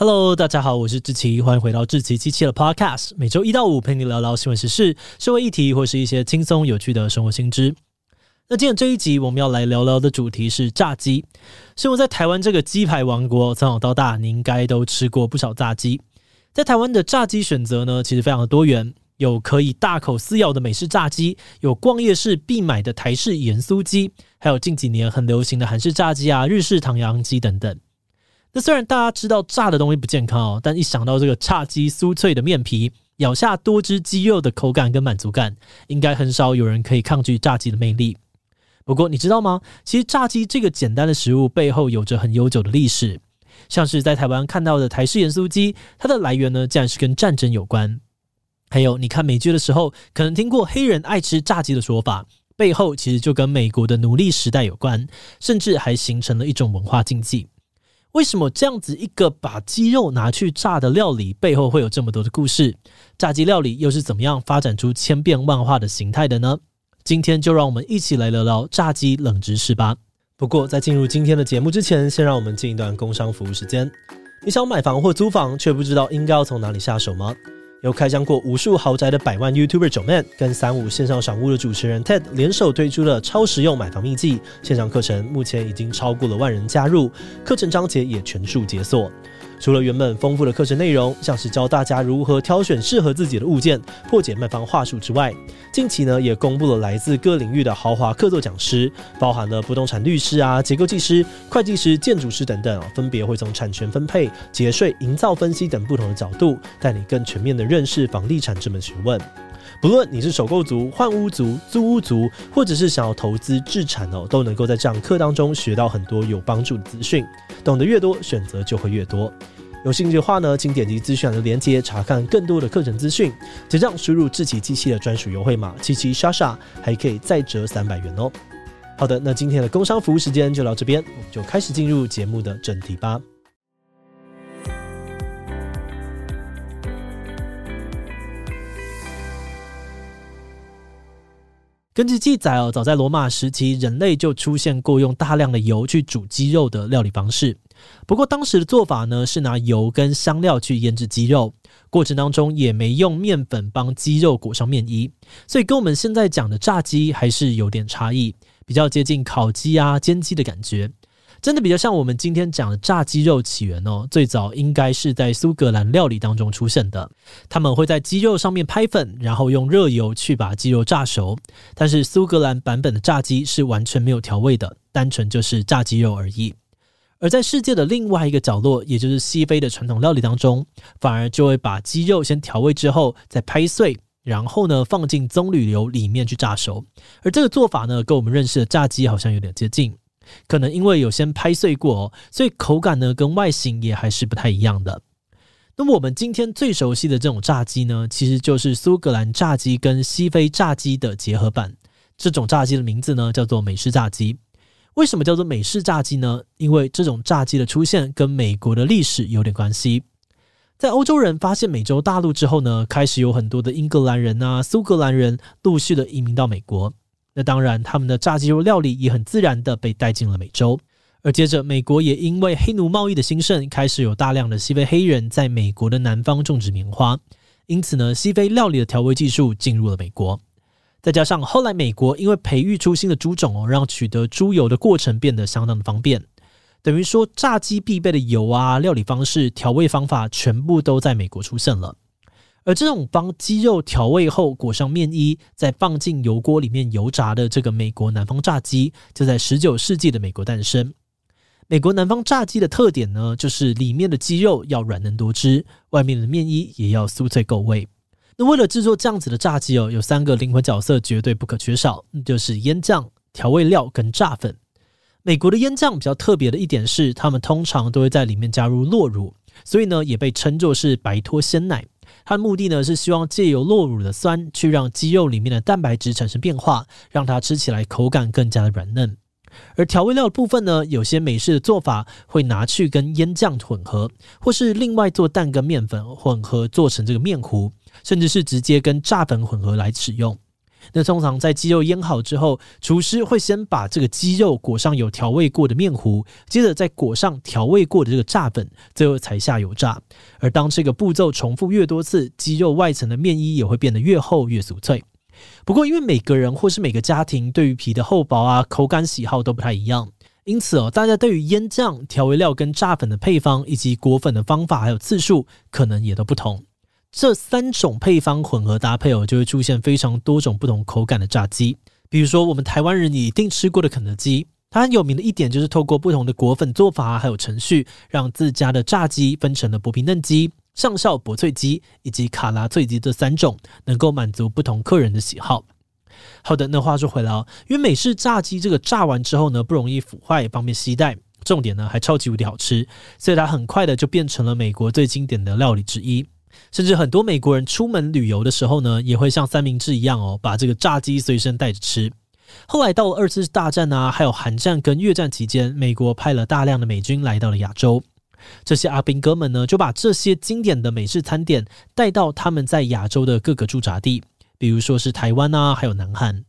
Hello，大家好，我是志奇，欢迎回到志奇机器的 Podcast，每周一到五陪你聊聊新闻时事、社会议题或是一些轻松有趣的生活新知。那今天这一集我们要来聊聊的主题是炸鸡。生活在台湾这个鸡排王国，从小到大你应该都吃过不少炸鸡。在台湾的炸鸡选择呢，其实非常的多元，有可以大口撕咬的美式炸鸡，有逛夜市必买的台式盐酥鸡，还有近几年很流行的韩式炸鸡啊、日式唐扬鸡等等。那虽然大家知道炸的东西不健康哦，但一想到这个炸鸡酥脆的面皮，咬下多汁鸡肉的口感跟满足感，应该很少有人可以抗拒炸鸡的魅力。不过你知道吗？其实炸鸡这个简单的食物背后有着很悠久的历史。像是在台湾看到的台式盐酥鸡，它的来源呢，竟然是跟战争有关。还有你看美剧的时候，可能听过黑人爱吃炸鸡的说法，背后其实就跟美国的奴隶时代有关，甚至还形成了一种文化禁忌。为什么这样子一个把鸡肉拿去炸的料理背后会有这么多的故事？炸鸡料理又是怎么样发展出千变万化的形态的呢？今天就让我们一起来聊聊炸鸡冷知识吧。不过在进入今天的节目之前，先让我们进一段工商服务时间。你想买房或租房，却不知道应该要从哪里下手吗？由开箱过无数豪宅的百万 YouTuber 九 man 跟三五线上赏屋的主持人 Ted 联手推出了超实用买房秘籍线上课程，目前已经超过了万人加入，课程章节也全数解锁。除了原本丰富的课程内容，像是教大家如何挑选适合自己的物件、破解卖方话术之外，近期呢也公布了来自各领域的豪华客座讲师，包含了不动产律师啊、结构技师、会计师、建筑师等等，分别会从产权分配、节税、营造分析等不同的角度，带你更全面的认识房地产这门学问。不论你是首购族、换屋族、租屋族，或者是想要投资置产哦，都能够在这堂课当中学到很多有帮助的资讯。懂得越多，选择就会越多。有兴趣的话呢，请点击资讯栏的链接查看更多的课程资讯。结账输入智奇机器的专属优惠码七七莎莎，还可以再折三百元哦。好的，那今天的工商服务时间就到这边，我们就开始进入节目的正题吧。根据记载哦，早在罗马时期，人类就出现过用大量的油去煮鸡肉的料理方式。不过当时的做法呢，是拿油跟香料去腌制鸡肉，过程当中也没用面粉帮鸡肉裹上面衣，所以跟我们现在讲的炸鸡还是有点差异，比较接近烤鸡啊、煎鸡的感觉。真的比较像我们今天讲的炸鸡肉起源哦，最早应该是在苏格兰料理当中出现的。他们会在鸡肉上面拍粉，然后用热油去把鸡肉炸熟。但是苏格兰版本的炸鸡是完全没有调味的，单纯就是炸鸡肉而已。而在世界的另外一个角落，也就是西非的传统料理当中，反而就会把鸡肉先调味之后再拍碎，然后呢放进棕榈油里面去炸熟。而这个做法呢，跟我们认识的炸鸡好像有点接近。可能因为有先拍碎过哦，所以口感呢跟外形也还是不太一样的。那么我们今天最熟悉的这种炸鸡呢，其实就是苏格兰炸鸡跟西非炸鸡的结合版。这种炸鸡的名字呢叫做美式炸鸡。为什么叫做美式炸鸡呢？因为这种炸鸡的出现跟美国的历史有点关系。在欧洲人发现美洲大陆之后呢，开始有很多的英格兰人啊、苏格兰人陆续的移民到美国。那当然，他们的炸鸡肉料理也很自然的被带进了美洲，而接着美国也因为黑奴贸易的兴盛，开始有大量的西非黑人在美国的南方种植棉花，因此呢，西非料理的调味技术进入了美国。再加上后来美国因为培育出新的猪种哦，让取得猪油的过程变得相当的方便，等于说炸鸡必备的油啊、料理方式、调味方法全部都在美国出现了。而这种帮鸡肉调味后裹上面衣，再放进油锅里面油炸的这个美国南方炸鸡，就在十九世纪的美国诞生。美国南方炸鸡的特点呢，就是里面的鸡肉要软嫩多汁，外面的面衣也要酥脆够味。那为了制作这样子的炸鸡哦，有三个灵魂角色绝对不可缺少，那就是腌酱、调味料跟炸粉。美国的腌酱比较特别的一点是，他们通常都会在里面加入酪乳。所以呢也被称作是白脱鲜奶。它的目的呢是希望借由酪乳的酸去让鸡肉里面的蛋白质产生变化，让它吃起来口感更加的软嫩。而调味料的部分呢，有些美式的做法会拿去跟腌酱混合，或是另外做蛋跟面粉混合做成这个面糊，甚至是直接跟炸粉混合来使用。那通常在鸡肉腌好之后，厨师会先把这个鸡肉裹上有调味过的面糊，接着再裹上调味过的这个炸粉，最后才下油炸。而当这个步骤重复越多次，鸡肉外层的面衣也会变得越厚越酥脆。不过，因为每个人或是每个家庭对于皮的厚薄啊、口感喜好都不太一样，因此哦，大家对于腌酱、调味料跟炸粉的配方，以及裹粉的方法还有次数，可能也都不同。这三种配方混合搭配哦，就会出现非常多种不同口感的炸鸡。比如说，我们台湾人一定吃过的肯德基，它很有名的一点就是透过不同的裹粉做法还有程序，让自家的炸鸡分成了薄皮嫩鸡。上校薄脆鸡以及卡拉脆鸡这三种，能够满足不同客人的喜好。好的，那话说回来哦，因为美式炸鸡这个炸完之后呢，不容易腐坏，方便携带，重点呢还超级无敌好吃，所以它很快的就变成了美国最经典的料理之一。甚至很多美国人出门旅游的时候呢，也会像三明治一样哦，把这个炸鸡随身带着吃。后来到了二次大战啊，还有韩战跟越战期间，美国派了大量的美军来到了亚洲。这些阿兵哥们呢，就把这些经典的美式餐点带到他们在亚洲的各个驻扎地，比如说是台湾啊，还有南韩。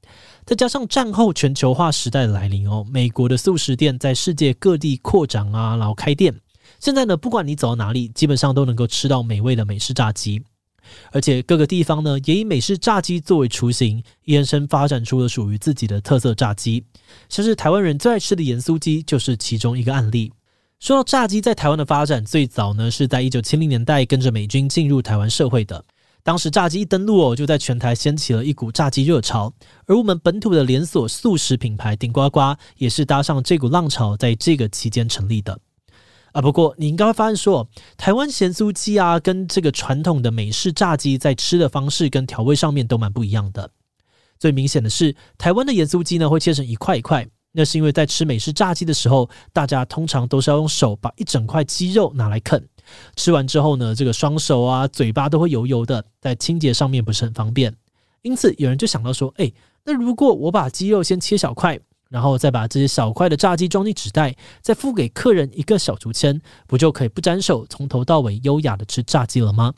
再加上战后全球化时代的来临哦，美国的素食店在世界各地扩展啊，然后开店。现在呢，不管你走到哪里，基本上都能够吃到美味的美式炸鸡。而且各个地方呢，也以美式炸鸡作为雏形，延伸发展出了属于自己的特色炸鸡，像是台湾人最爱吃的盐酥鸡，就是其中一个案例。说到炸鸡在台湾的发展，最早呢是在一九七零年代跟着美军进入台湾社会的。当时炸鸡一登陆哦，就在全台掀起了一股炸鸡热潮。而我们本土的连锁素食品牌顶呱呱，也是搭上这股浪潮，在这个期间成立的。啊，不过你应该会发现说，台湾咸酥鸡啊，跟这个传统的美式炸鸡在吃的方式跟调味上面都蛮不一样的。最明显的是，台湾的盐酥鸡呢会切成一块一块。那是因为在吃美式炸鸡的时候，大家通常都是要用手把一整块鸡肉拿来啃，吃完之后呢，这个双手啊、嘴巴都会油油的，在清洁上面不是很方便。因此，有人就想到说，哎，那如果我把鸡肉先切小块，然后再把这些小块的炸鸡装进纸袋，再付给客人一个小竹签，不就可以不沾手，从头到尾优雅的吃炸鸡了吗？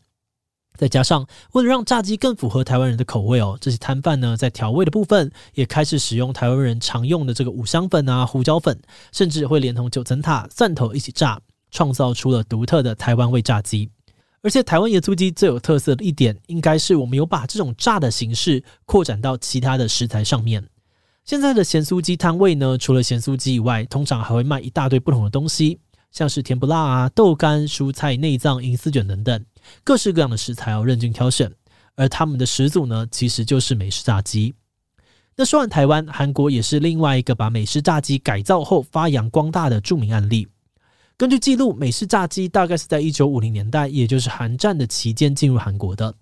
再加上，为了让炸鸡更符合台湾人的口味哦，这些摊贩呢，在调味的部分也开始使用台湾人常用的这个五香粉啊、胡椒粉，甚至会连同九层塔、蒜头一起炸，创造出了独特的台湾味炸鸡。而且，台湾盐酥鸡最有特色的一点，应该是我们有把这种炸的形式扩展到其他的食材上面。现在的咸酥鸡摊位呢，除了咸酥鸡以外，通常还会卖一大堆不同的东西，像是甜不辣啊、豆干、蔬菜内脏、银丝卷等等。各式各样的食材要任君挑选，而他们的始祖呢，其实就是美式炸鸡。那说完台湾，韩国也是另外一个把美式炸鸡改造后发扬光大的著名案例。根据记录，美式炸鸡大概是在一九五零年代，也就是韩战的期间进入韩国的。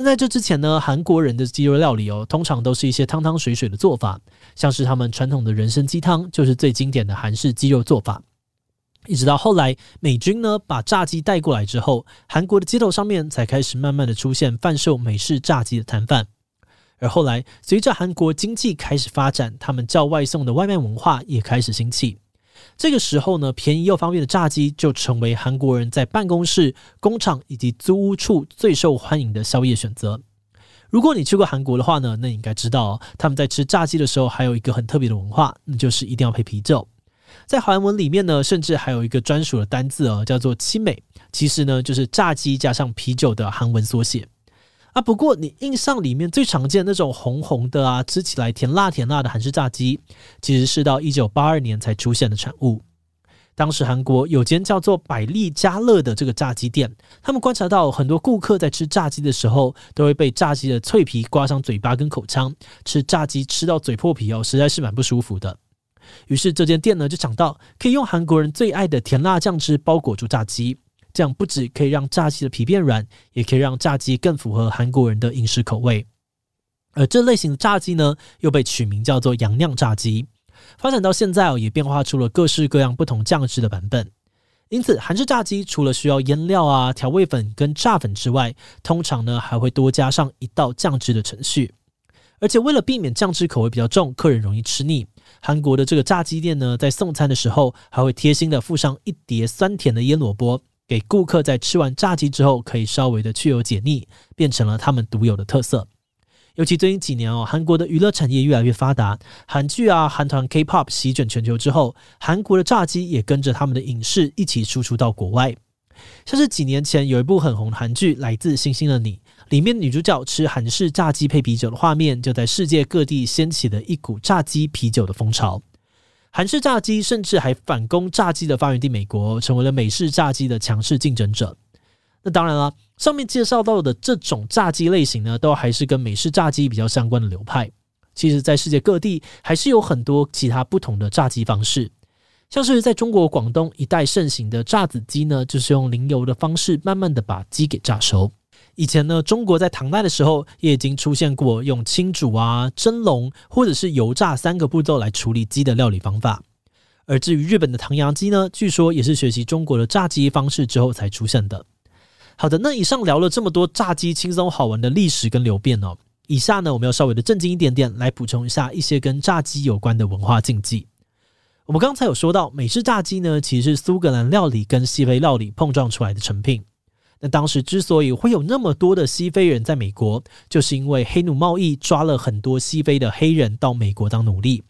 那在这之前呢，韩国人的鸡肉料理哦，通常都是一些汤汤水水的做法，像是他们传统的人参鸡汤，就是最经典的韩式鸡肉做法。一直到后来，美军呢把炸鸡带过来之后，韩国的街头上面才开始慢慢的出现贩售美式炸鸡的摊贩。而后来，随着韩国经济开始发展，他们叫外送的外卖文化也开始兴起。这个时候呢，便宜又方便的炸鸡就成为韩国人在办公室、工厂以及租屋处最受欢迎的宵夜选择。如果你去过韩国的话呢，那你应该知道哦，他们在吃炸鸡的时候还有一个很特别的文化，那就是一定要配啤酒。在韩文里面呢，甚至还有一个专属的单字哦，叫做“七美”，其实呢就是炸鸡加上啤酒的韩文缩写啊。不过你印象里面最常见的那种红红的啊，吃起来甜辣甜辣的韩式炸鸡，其实是到一九八二年才出现的产物。当时韩国有间叫做百利家乐的这个炸鸡店，他们观察到很多顾客在吃炸鸡的时候，都会被炸鸡的脆皮刮伤嘴巴跟口腔，吃炸鸡吃到嘴破皮哦，实在是蛮不舒服的。于是这间店呢就想到，可以用韩国人最爱的甜辣酱汁包裹住炸鸡，这样不止可以让炸鸡的皮变软，也可以让炸鸡更符合韩国人的饮食口味。而这类型的炸鸡呢，又被取名叫做洋酿炸鸡。发展到现在哦，也变化出了各式各样不同酱汁的版本。因此，韩式炸鸡除了需要腌料啊、调味粉跟炸粉之外，通常呢还会多加上一道酱汁的程序。而且为了避免酱汁口味比较重，客人容易吃腻，韩国的这个炸鸡店呢，在送餐的时候还会贴心的附上一碟酸甜的腌萝卜，给顾客在吃完炸鸡之后可以稍微的去油解腻，变成了他们独有的特色。尤其最近几年哦，韩国的娱乐产业越来越发达，韩剧啊、韩团 K-pop 席卷全球之后，韩国的炸鸡也跟着他们的影视一起输出到国外。像是几年前有一部很红的韩剧《来自星星的你》，里面女主角吃韩式炸鸡配啤酒的画面，就在世界各地掀起了一股炸鸡啤酒的风潮。韩式炸鸡甚至还反攻炸鸡的发源地美国，成为了美式炸鸡的强势竞争者。那当然了，上面介绍到的这种炸鸡类型呢，都还是跟美式炸鸡比较相关的流派。其实，在世界各地还是有很多其他不同的炸鸡方式，像是在中国广东一带盛行的炸子鸡呢，就是用淋油的方式，慢慢的把鸡给炸熟。以前呢，中国在唐代的时候，也已经出现过用清煮啊、蒸笼或者是油炸三个步骤来处理鸡的料理方法。而至于日本的唐扬鸡呢，据说也是学习中国的炸鸡方式之后才出现的。好的，那以上聊了这么多炸鸡轻松好玩的历史跟流变哦。以下呢，我们要稍微的正经一点点，来补充一下一些跟炸鸡有关的文化禁忌。我们刚才有说到，美式炸鸡呢，其实是苏格兰料理跟西非料理碰撞出来的成品。那当时之所以会有那么多的西非人在美国，就是因为黑奴贸易抓了很多西非的黑人到美国当奴隶，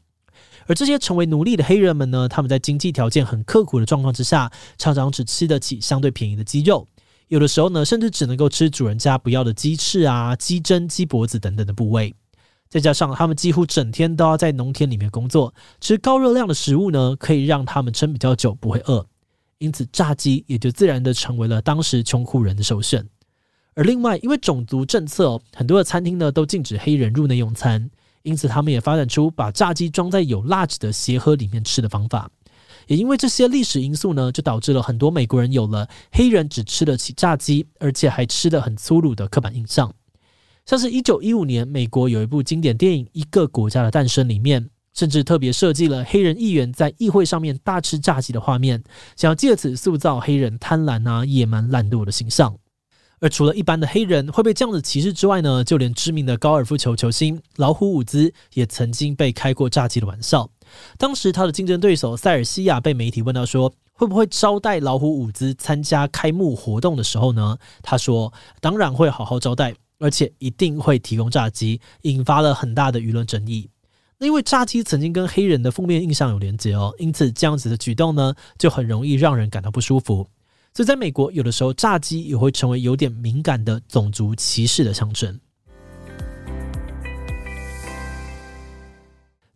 而这些成为奴隶的黑人们呢，他们在经济条件很刻苦的状况之下，常常只吃得起相对便宜的鸡肉。有的时候呢，甚至只能够吃主人家不要的鸡翅啊、鸡胗、鸡脖子等等的部位。再加上他们几乎整天都要在农田里面工作，吃高热量的食物呢，可以让他们撑比较久，不会饿。因此，炸鸡也就自然的成为了当时穷苦人的首选。而另外，因为种族政策，很多的餐厅呢都禁止黑人入内用餐，因此他们也发展出把炸鸡装在有蜡纸的鞋盒里面吃的方法。也因为这些历史因素呢，就导致了很多美国人有了黑人只吃得起炸鸡，而且还吃得很粗鲁的刻板印象。像是一九一五年，美国有一部经典电影《一个国家的诞生》里面，甚至特别设计了黑人议员在议会上面大吃炸鸡的画面，想要借此塑造黑人贪婪啊、野蛮、懒惰的形象。而除了一般的黑人会被这样子歧视之外呢，就连知名的高尔夫球球星老虎伍兹也曾经被开过炸鸡的玩笑。当时他的竞争对手塞尔西亚被媒体问到说，会不会招待老虎伍兹参加开幕活动的时候呢，他说当然会好好招待，而且一定会提供炸鸡，引发了很大的舆论争议。那因为炸鸡曾经跟黑人的负面印象有连结哦，因此这样子的举动呢，就很容易让人感到不舒服。所以，在美国，有的时候炸鸡也会成为有点敏感的种族歧视的象征。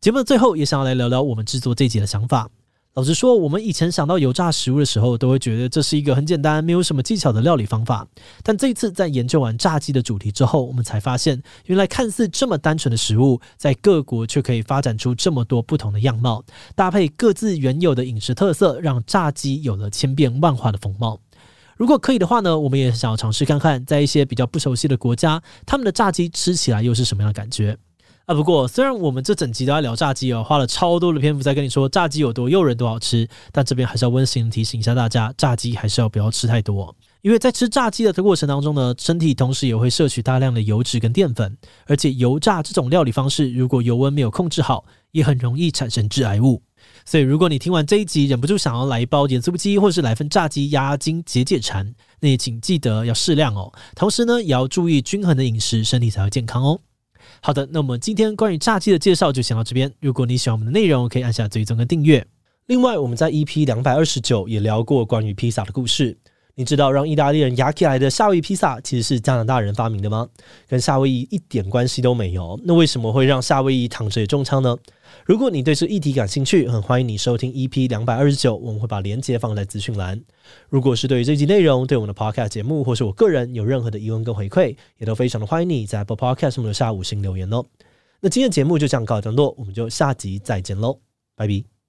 节目的最后，也想要来聊聊我们制作这集的想法。老实说，我们以前想到油炸食物的时候，都会觉得这是一个很简单、没有什么技巧的料理方法。但这一次在研究完炸鸡的主题之后，我们才发现，原来看似这么单纯的食物，在各国却可以发展出这么多不同的样貌，搭配各自原有的饮食特色，让炸鸡有了千变万化的风貌。如果可以的话呢，我们也想要尝试看看，在一些比较不熟悉的国家，他们的炸鸡吃起来又是什么样的感觉。啊，不过虽然我们这整集都在聊炸鸡哦，花了超多的篇幅在跟你说炸鸡有多诱人、多好吃，但这边还是要温馨提醒一下大家，炸鸡还是要不要吃太多，因为在吃炸鸡的过程当中呢，身体同时也会摄取大量的油脂跟淀粉，而且油炸这种料理方式，如果油温没有控制好，也很容易产生致癌物。所以如果你听完这一集忍不住想要来一包盐酥鸡，或是来份炸鸡压压惊解解馋，那也请记得要适量哦，同时呢，也要注意均衡的饮食，身体才会健康哦。好的，那么今天关于炸鸡的介绍就先到这边。如果你喜欢我们的内容，可以按下追踪跟订阅。另外，我们在 EP 两百二十九也聊过关于披萨的故事。你知道让意大利人压起来的夏威夷披萨其实是加拿大人发明的吗？跟夏威夷一点关系都没有。那为什么会让夏威夷躺着也中枪呢？如果你对这议题感兴趣，很欢迎你收听 EP 两百二十九，我们会把链接放在资讯栏。如果是对于这集内容、对我们的 Podcast 节目，或是我个人有任何的疑问跟回馈，也都非常的欢迎你在 Apple Podcast 上面留下五星留言哦。那今天的节目就这样告一段落，我们就下集再见喽，拜拜。